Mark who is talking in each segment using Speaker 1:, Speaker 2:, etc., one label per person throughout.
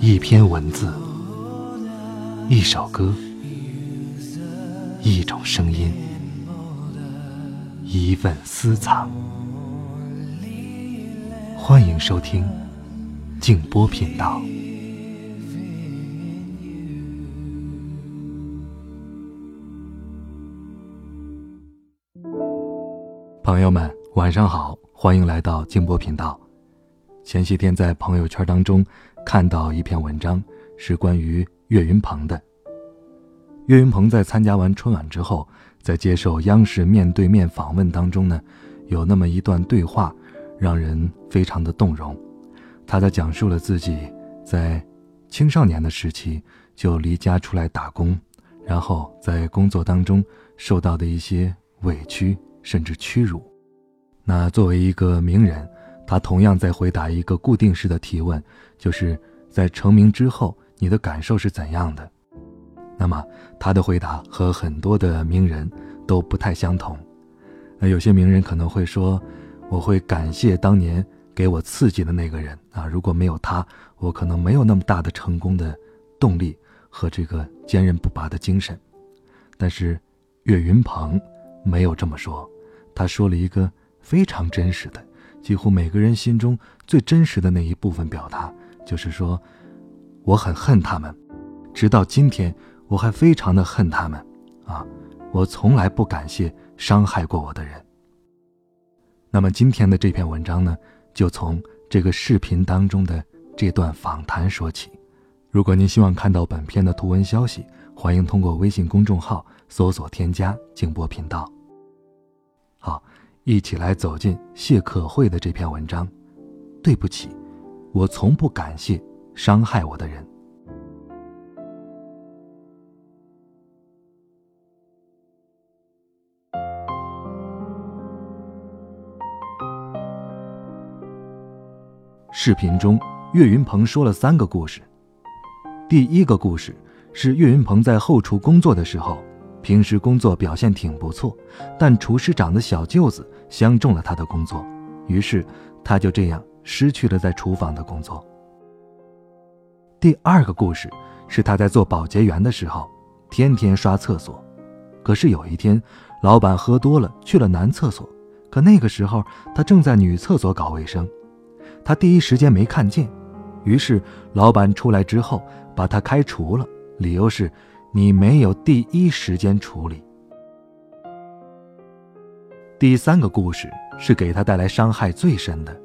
Speaker 1: 一篇文字，一首歌，一种声音，一份私藏。欢迎收听静波频道。朋友们，晚上好，欢迎来到静波频道。前些天在朋友圈当中看到一篇文章，是关于岳云鹏的。岳云鹏在参加完春晚之后，在接受央视面对面访问当中呢，有那么一段对话，让人非常的动容。他在讲述了自己在青少年的时期就离家出来打工，然后在工作当中受到的一些委屈甚至屈辱。那作为一个名人。他同样在回答一个固定式的提问，就是在成名之后，你的感受是怎样的？那么他的回答和很多的名人都不太相同。那有些名人可能会说：“我会感谢当年给我刺激的那个人啊，如果没有他，我可能没有那么大的成功的动力和这个坚韧不拔的精神。”但是岳云鹏没有这么说，他说了一个非常真实的。几乎每个人心中最真实的那一部分表达，就是说，我很恨他们，直到今天我还非常的恨他们，啊，我从来不感谢伤害过我的人。那么今天的这篇文章呢，就从这个视频当中的这段访谈说起。如果您希望看到本片的图文消息，欢迎通过微信公众号搜索添加“静波频道”。好。一起来走进谢可慧的这篇文章。对不起，我从不感谢伤害我的人。视频中，岳云鹏说了三个故事。第一个故事是岳云鹏在后厨工作的时候。平时工作表现挺不错，但厨师长的小舅子相中了他的工作，于是他就这样失去了在厨房的工作。第二个故事是他在做保洁员的时候，天天刷厕所，可是有一天，老板喝多了去了男厕所，可那个时候他正在女厕所搞卫生，他第一时间没看见，于是老板出来之后把他开除了，理由是。你没有第一时间处理。第三个故事是给他带来伤害最深的。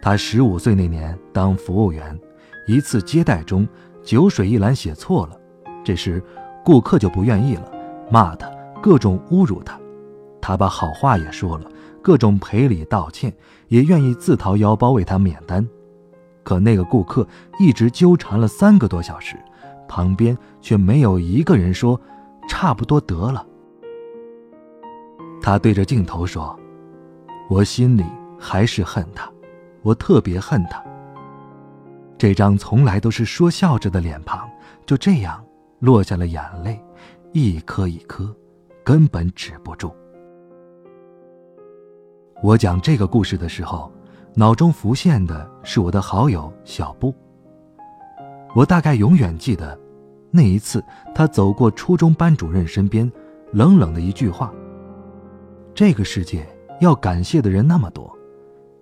Speaker 1: 他十五岁那年当服务员，一次接待中酒水一栏写错了，这时顾客就不愿意了，骂他，各种侮辱他。他把好话也说了，各种赔礼道歉，也愿意自掏腰包为他免单。可那个顾客一直纠缠了三个多小时。旁边却没有一个人说：“差不多得了。”他对着镜头说：“我心里还是恨他，我特别恨他。”这张从来都是说笑着的脸庞，就这样落下了眼泪，一颗一颗，根本止不住。我讲这个故事的时候，脑中浮现的是我的好友小布。我大概永远记得，那一次他走过初中班主任身边，冷冷的一句话：“这个世界要感谢的人那么多，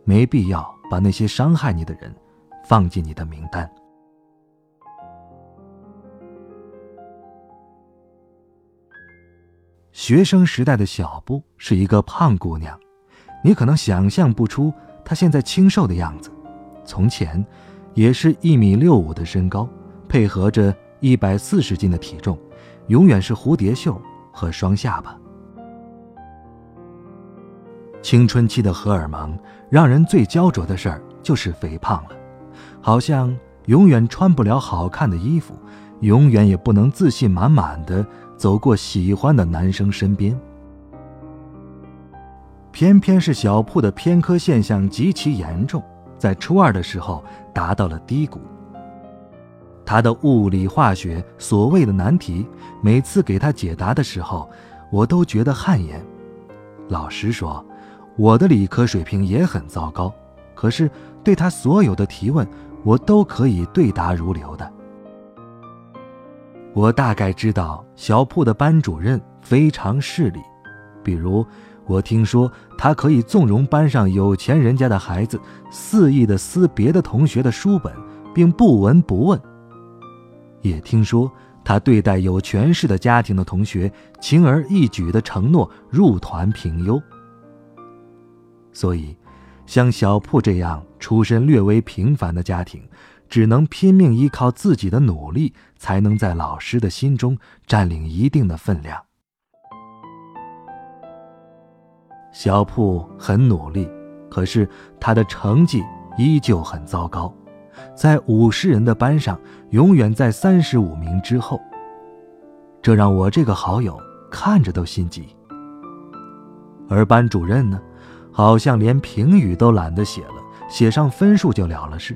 Speaker 1: 没必要把那些伤害你的人放进你的名单。”学生时代的小布是一个胖姑娘，你可能想象不出她现在清瘦的样子。从前。也是一米六五的身高，配合着一百四十斤的体重，永远是蝴蝶袖和双下巴。青春期的荷尔蒙让人最焦灼的事儿就是肥胖了，好像永远穿不了好看的衣服，永远也不能自信满满的走过喜欢的男生身边。偏偏是小铺的偏科现象极其严重。在初二的时候达到了低谷。他的物理化学所谓的难题，每次给他解答的时候，我都觉得汗颜。老实说，我的理科水平也很糟糕，可是对他所有的提问，我都可以对答如流的。我大概知道小铺的班主任非常势利，比如我听说他可以纵容班上有钱人家的孩子肆意的撕别的同学的书本，并不闻不问。也听说他对待有权势的家庭的同学轻而易举的承诺入团评优。所以，像小铺这样出身略微平凡的家庭。只能拼命依靠自己的努力，才能在老师的心中占领一定的分量。小铺很努力，可是他的成绩依旧很糟糕，在五十人的班上，永远在三十五名之后。这让我这个好友看着都心急。而班主任呢，好像连评语都懒得写了，写上分数就了了事。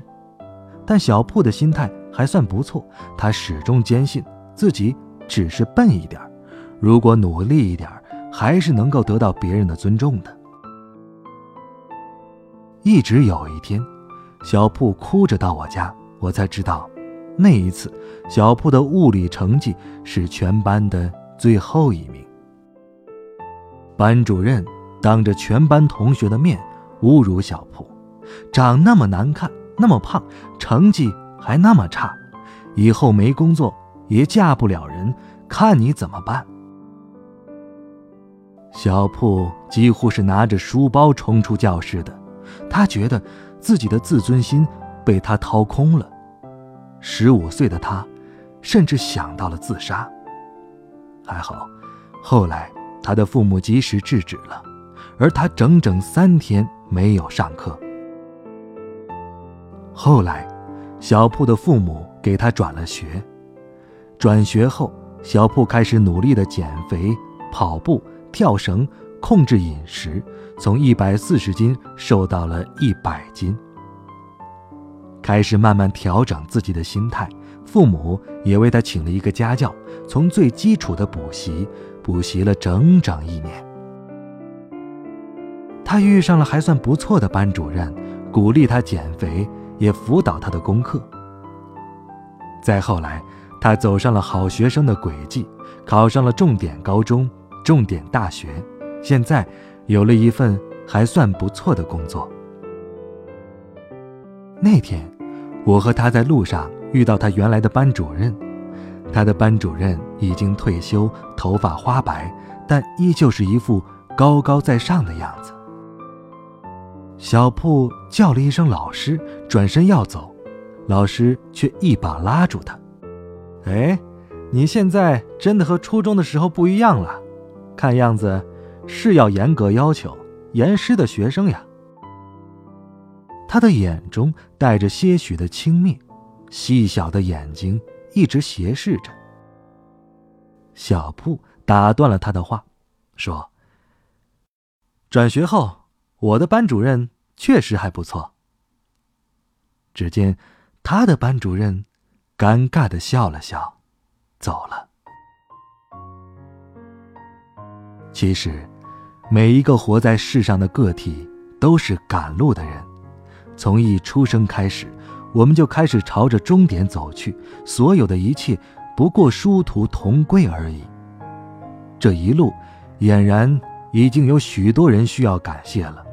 Speaker 1: 但小铺的心态还算不错，他始终坚信自己只是笨一点如果努力一点还是能够得到别人的尊重的。一直有一天，小铺哭着到我家，我才知道，那一次小铺的物理成绩是全班的最后一名。班主任当着全班同学的面侮辱小铺，长那么难看。那么胖，成绩还那么差，以后没工作也嫁不了人，看你怎么办？小铺几乎是拿着书包冲出教室的，他觉得自己的自尊心被他掏空了。十五岁的他，甚至想到了自杀。还好，后来他的父母及时制止了，而他整整三天没有上课。后来，小铺的父母给他转了学。转学后，小铺开始努力的减肥、跑步、跳绳，控制饮食，从一百四十斤瘦到了一百斤。开始慢慢调整自己的心态，父母也为他请了一个家教，从最基础的补习补习了整整一年。他遇上了还算不错的班主任，鼓励他减肥。也辅导他的功课。再后来，他走上了好学生的轨迹，考上了重点高中、重点大学，现在有了一份还算不错的工作。那天，我和他在路上遇到他原来的班主任，他的班主任已经退休，头发花白，但依旧是一副高高在上的样子。小铺叫了一声“老师”，转身要走，老师却一把拉住他：“哎，你现在真的和初中的时候不一样了，看样子是要严格要求、严师的学生呀。”他的眼中带着些许的轻蔑，细小的眼睛一直斜视着。小铺打断了他的话，说：“转学后。”我的班主任确实还不错。只见他的班主任尴尬的笑了笑，走了。其实，每一个活在世上的个体都是赶路的人。从一出生开始，我们就开始朝着终点走去，所有的一切不过殊途同归而已。这一路，俨然已经有许多人需要感谢了。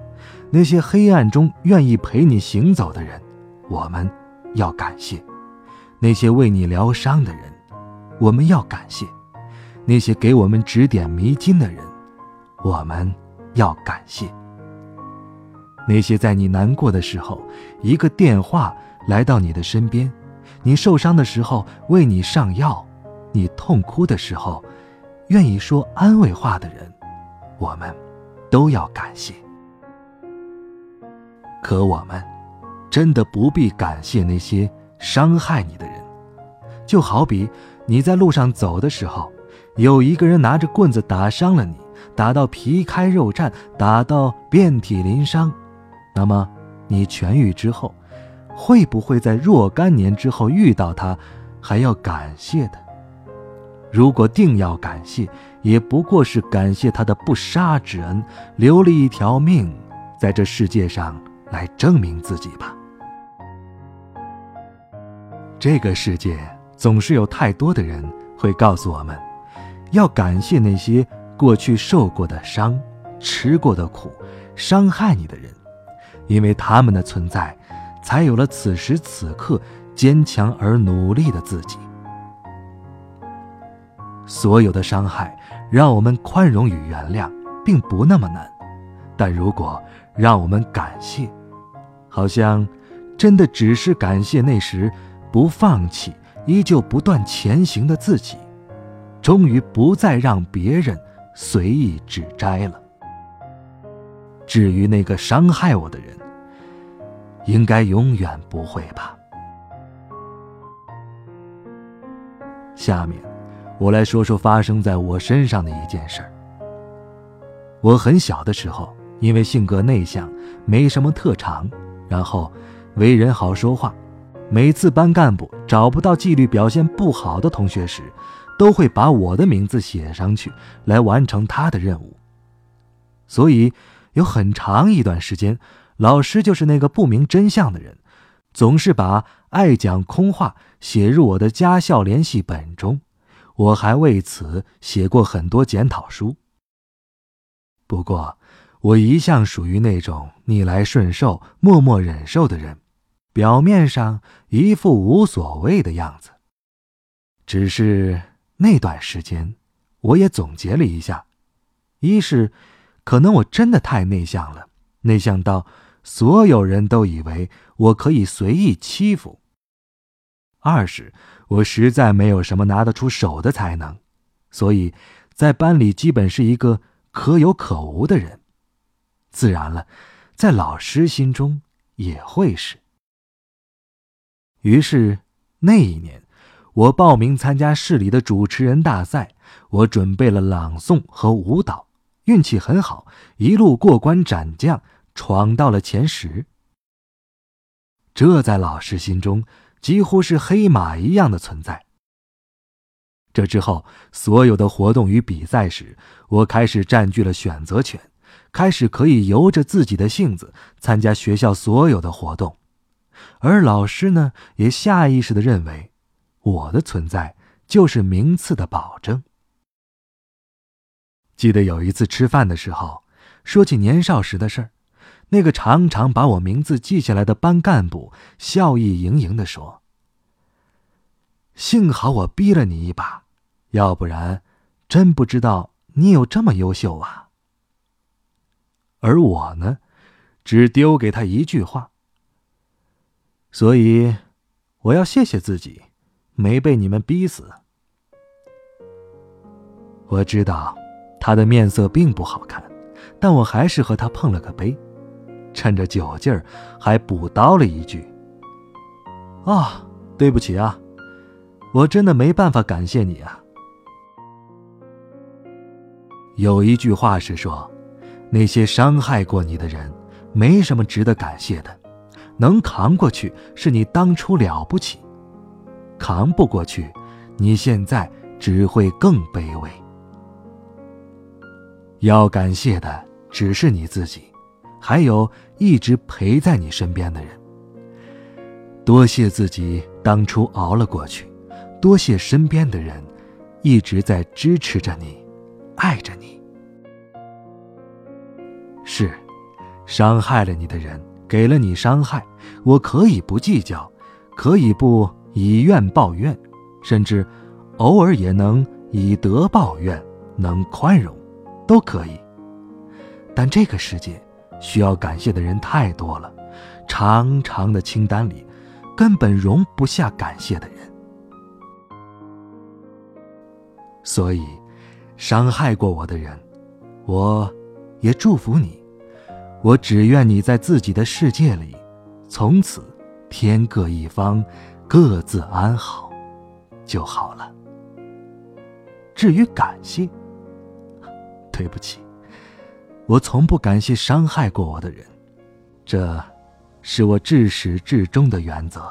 Speaker 1: 那些黑暗中愿意陪你行走的人，我们要感谢；那些为你疗伤的人，我们要感谢；那些给我们指点迷津的人，我们要感谢；那些在你难过的时候，一个电话来到你的身边；你受伤的时候为你上药；你痛哭的时候，愿意说安慰话的人，我们都要感谢。可我们真的不必感谢那些伤害你的人，就好比你在路上走的时候，有一个人拿着棍子打伤了你，打到皮开肉绽，打到遍体鳞伤，那么你痊愈之后，会不会在若干年之后遇到他，还要感谢的？如果定要感谢，也不过是感谢他的不杀之恩，留了一条命，在这世界上。来证明自己吧。这个世界总是有太多的人会告诉我们，要感谢那些过去受过的伤、吃过的苦、伤害你的人，因为他们的存在，才有了此时此刻坚强而努力的自己。所有的伤害，让我们宽容与原谅，并不那么难，但如果让我们感谢，好像真的只是感谢那时。不放弃，依旧不断前行的自己，终于不再让别人随意指摘了。至于那个伤害我的人，应该永远不会吧。下面，我来说说发生在我身上的一件事儿。我很小的时候，因为性格内向，没什么特长，然后为人好说话。每次班干部找不到纪律表现不好的同学时，都会把我的名字写上去，来完成他的任务。所以，有很长一段时间，老师就是那个不明真相的人，总是把爱讲空话写入我的家校联系本中。我还为此写过很多检讨书。不过，我一向属于那种逆来顺受、默默忍受的人。表面上一副无所谓的样子。只是那段时间，我也总结了一下：一是，可能我真的太内向了，内向到所有人都以为我可以随意欺负；二是，我实在没有什么拿得出手的才能，所以在班里基本是一个可有可无的人。自然了，在老师心中也会是。于是，那一年，我报名参加市里的主持人大赛。我准备了朗诵和舞蹈，运气很好，一路过关斩将，闯到了前十。这在老师心中几乎是黑马一样的存在。这之后，所有的活动与比赛时，我开始占据了选择权，开始可以由着自己的性子参加学校所有的活动。而老师呢，也下意识的认为，我的存在就是名次的保证。记得有一次吃饭的时候，说起年少时的事儿，那个常常把我名字记下来的班干部笑意盈盈的说：“幸好我逼了你一把，要不然，真不知道你有这么优秀啊。”而我呢，只丢给他一句话。所以，我要谢谢自己，没被你们逼死。我知道他的面色并不好看，但我还是和他碰了个杯，趁着酒劲儿，还补刀了一句：“啊，对不起啊，我真的没办法感谢你啊。”有一句话是说，那些伤害过你的人，没什么值得感谢的。能扛过去是你当初了不起，扛不过去，你现在只会更卑微。要感谢的只是你自己，还有一直陪在你身边的人。多谢自己当初熬了过去，多谢身边的人一直在支持着你，爱着你。是，伤害了你的人。给了你伤害，我可以不计较，可以不以怨报怨，甚至偶尔也能以德报怨，能宽容，都可以。但这个世界需要感谢的人太多了，长长的清单里根本容不下感谢的人。所以，伤害过我的人，我也祝福你。我只愿你在自己的世界里，从此天各一方，各自安好，就好了。至于感谢，对不起，我从不感谢伤害过我的人，这是我至始至终的原则。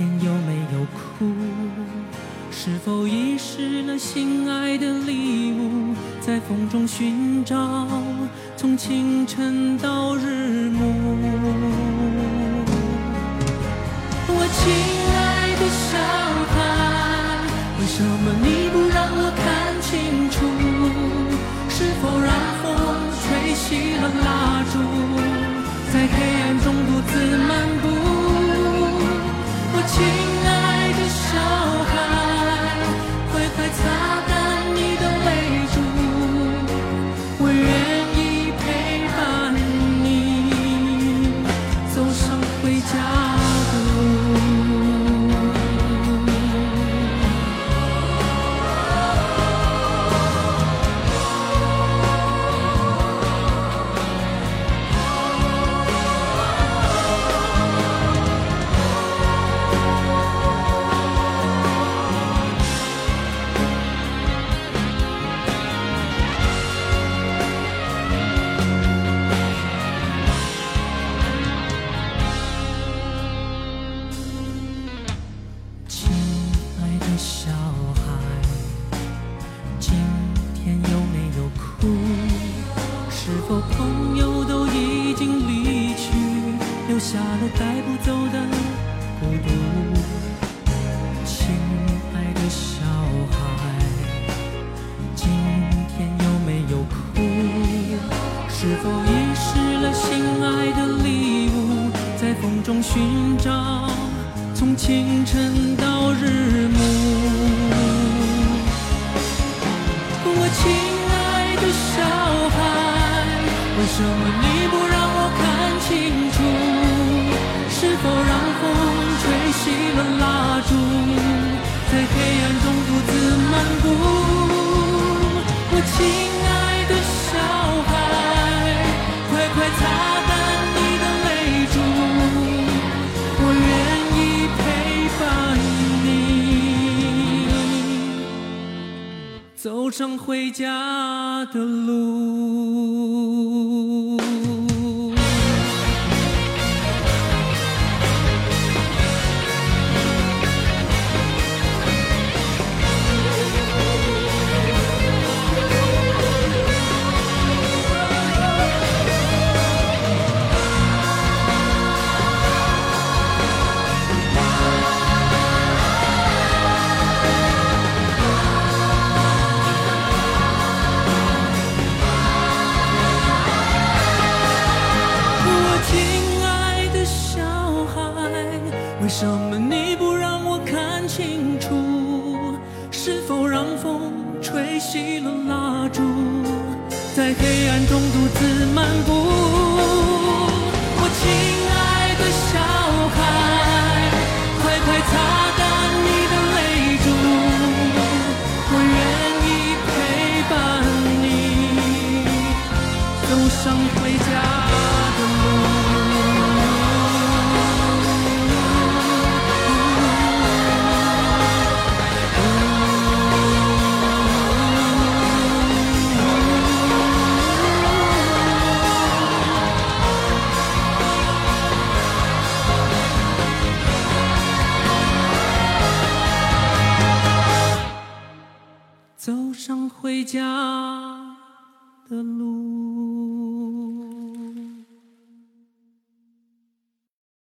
Speaker 2: 天有没有哭？是否遗失了心爱的礼物，在风中寻找，从清晨到日暮。下回家的路。